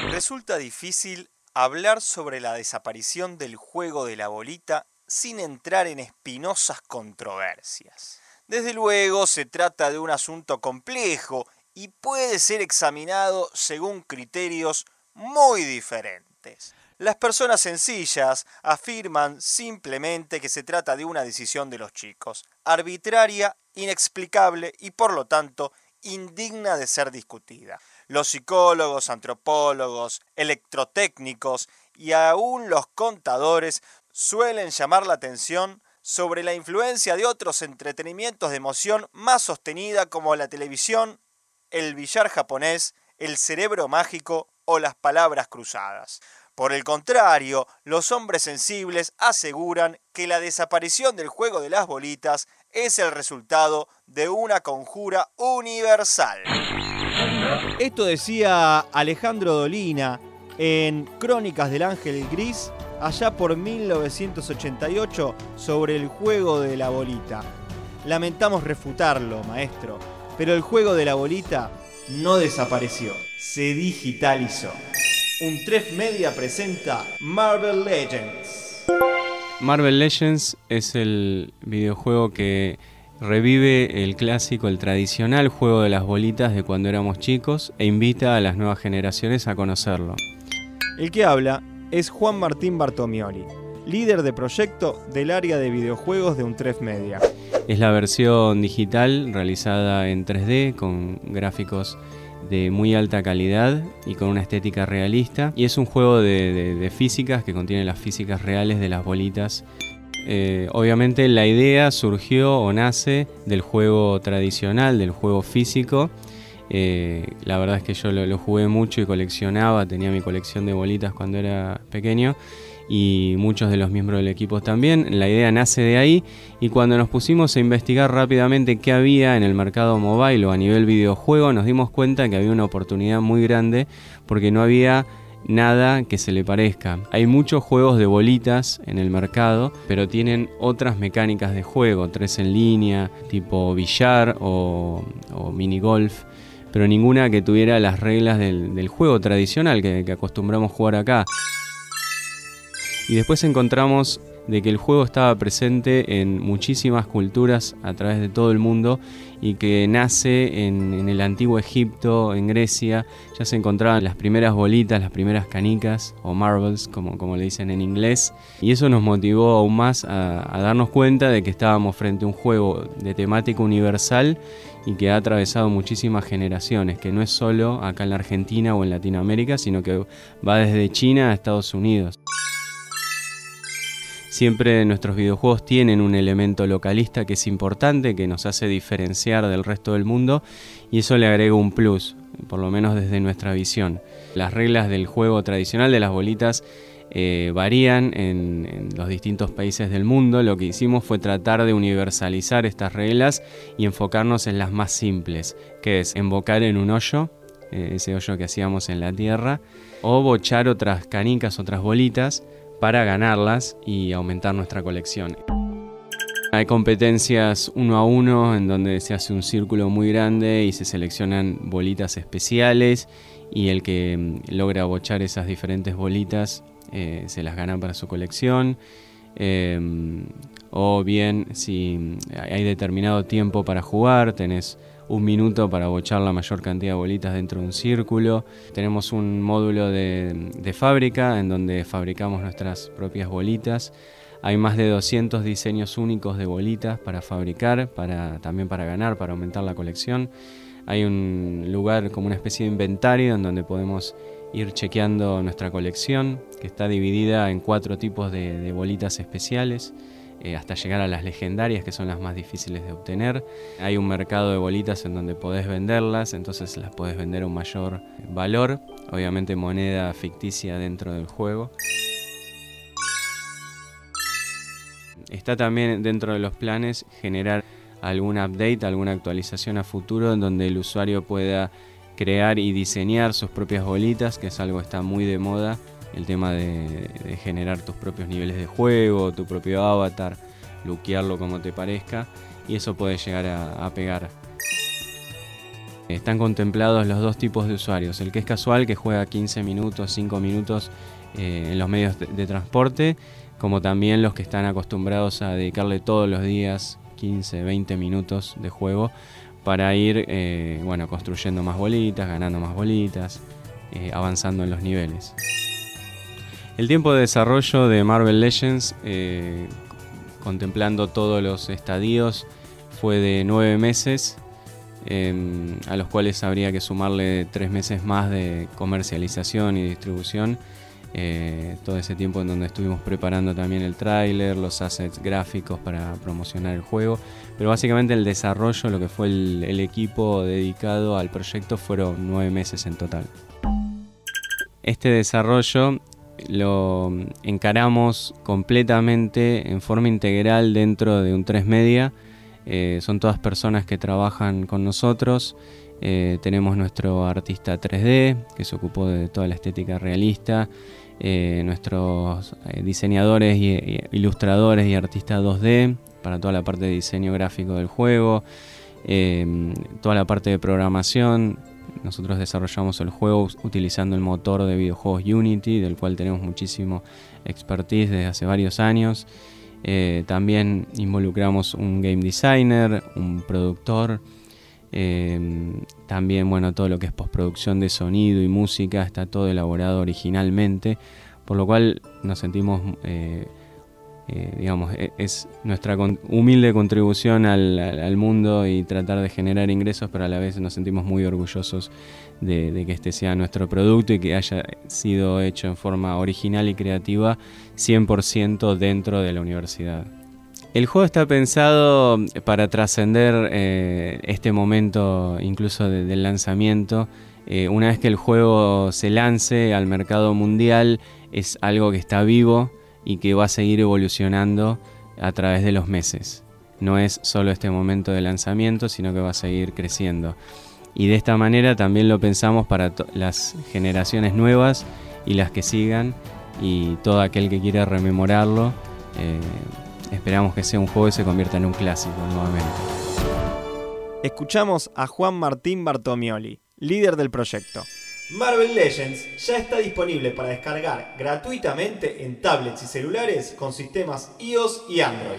Resulta difícil hablar sobre la desaparición del juego de la bolita sin entrar en espinosas controversias. Desde luego se trata de un asunto complejo y puede ser examinado según criterios muy diferentes. Las personas sencillas afirman simplemente que se trata de una decisión de los chicos, arbitraria, inexplicable y por lo tanto indigna de ser discutida. Los psicólogos, antropólogos, electrotécnicos y aún los contadores suelen llamar la atención sobre la influencia de otros entretenimientos de emoción más sostenida como la televisión, el billar japonés, el cerebro mágico o las palabras cruzadas. Por el contrario, los hombres sensibles aseguran que la desaparición del juego de las bolitas es el resultado de una conjura universal. Esto decía Alejandro Dolina en Crónicas del Ángel Gris allá por 1988 sobre el juego de la bolita. Lamentamos refutarlo, maestro, pero el juego de la bolita no desapareció, se digitalizó. Un Tref Media presenta Marvel Legends. Marvel Legends es el videojuego que revive el clásico, el tradicional juego de las bolitas de cuando éramos chicos e invita a las nuevas generaciones a conocerlo. El que habla es Juan Martín Bartomioli, líder de proyecto del área de videojuegos de Untref Media. Es la versión digital realizada en 3D con gráficos de muy alta calidad y con una estética realista. Y es un juego de, físicas que contiene las físicas reales de las bolitas. Eh, obviamente la idea surgió o nace del juego tradicional, del juego físico eh, la verdad es que yo lo, jugué mucho y coleccionaba, tenía mi colección de bolitas cuando era pequeño y muchos de los miembros del equipo también. La idea nace de ahí y cuando nos pusimos a investigar rápidamente qué había en el mercado mobile o a nivel videojuego, nos dimos cuenta que había una oportunidad muy grande porque no había nada que se le parezca. Hay muchos juegos de bolitas en el mercado, pero tienen otras mecánicas de juego, tres en línea, tipo billar o, mini golf pero ninguna que tuviera las reglas del, juego tradicional que, que acostumbramos jugar acá. Y después encontramos de que el juego estaba presente en muchísimas culturas a través de todo el mundo y que nace en, el antiguo Egipto, en Grecia, ya se encontraban las primeras bolitas, las primeras canicas o marbles, como, como le dicen en inglés, y eso nos motivó aún más a, a darnos cuenta de que estábamos frente a un juego de temática universal y que ha atravesado muchísimas generaciones, que no es solo acá en la Argentina o en Latinoamérica, sino que va desde China a Estados Unidos. Siempre nuestros videojuegos tienen un elemento localista que es importante, que nos hace diferenciar del resto del mundo y eso le agrega un plus, por lo menos desde nuestra visión. Las reglas del juego tradicional de las bolitas eh, varían en, los distintos países del mundo. Lo que hicimos fue tratar de universalizar estas reglas y enfocarnos en las más simples, que es invocar en un hoyo, eh, ese hoyo que hacíamos en la tierra, o bochar otras canicas, otras bolitas, para ganarlas y aumentar nuestra colección. Hay competencias uno a uno en donde se hace un círculo muy grande y se seleccionan bolitas especiales y el que mm, logra bochar esas diferentes bolitas eh, se las gana para su colección. Em, o bien si hay determinado tiempo para jugar, tenés un minuto para bochar la mayor cantidad de bolitas dentro de un círculo. Tenemos un módulo de, fábrica en donde fabricamos nuestras propias bolitas. Hay más de 200 diseños únicos de bolitas para fabricar, para, también para ganar, para aumentar la colección. Hay un lugar como una especie de inventario en donde podemos ir chequeando nuestra colección, que está dividida en cuatro tipos de bolitas especiales. Eh, hasta llegar a las legendarias, que son las más difíciles de obtener. Hay un mercado de bolitas en donde podés venderlas, entonces las podés vender a un mayor valor, obviamente moneda ficticia dentro del juego. Está también dentro de los planes generar algún update, alguna actualización a futuro en donde el usuario pueda crear y diseñar sus propias bolitas, que es algo que está muy de moda el tema de, generar tus propios niveles de juego, tu propio avatar, luquearlo como te parezca y eso puede llegar a, pegar. Están contemplados los dos tipos de usuarios, el que es casual, que juega 15 minutos, 5 minutos eh, en los medios de, transporte, como también los que están acostumbrados a dedicarle todos los días 15, 20 minutos de juego para ir eh, bueno, construyendo más bolitas, ganando más bolitas, eh, avanzando en los niveles. El tiempo de desarrollo de Marvel Legends, contemplando todos los estadios, fue de 9 meses Em, a los cuales habría que sumarle tres meses más de comercialización y distribución. Eh, todo ese tiempo en donde estuvimos preparando también el tráiler, los assets gráficos para promocionar el juego, pero básicamente el desarrollo, lo que fue el, equipo dedicado al proyecto fueron nueve meses en total. Este desarrollo lo encaramos completamente en forma integral dentro de un 3 media eh, son todas personas que trabajan con nosotros. Eh, tenemos nuestro artista 3D, que se ocupó de toda la estética realista. Eh, nuestros diseñadores y, ilustradores y artistas 2D para toda la parte de diseño gráfico del juego. toda la parte de programación. Nosotros desarrollamos el juego utilizando el motor de videojuegos Unity, del cual tenemos muchísimo expertise desde hace varios años. Eh, también involucramos un game designer, un productor, eh, también bueno, todo lo que es postproducción de sonido y música está todo elaborado originalmente, por lo cual nos sentimos eh, eh, digamos, e, es nuestra humilde contribución al, mundo y tratar de generar ingresos, pero a la vez nos sentimos muy orgullosos de, que este sea nuestro producto y que haya sido hecho en forma original y creativa 100% dentro de la universidad. El juego está pensado para trascender eh, este momento incluso del lanzamiento. Eh, una vez que el juego se lance al mercado mundial, es algo que está vivo, y que va a seguir evolucionando a través de los meses. No es solo este momento de lanzamiento, sino que va a seguir creciendo. Y de esta manera también lo pensamos para las generaciones nuevas y las que sigan y todo aquel que quiera rememorarlo. Eh, esperamos que sea un juego y se convierta en un clásico nuevamente. Escuchamos a Juan Martín Bartomioli, líder del proyecto. Marvel Legends ya está disponible para descargar gratuitamente en tablets y celulares con sistemas iOS y Android.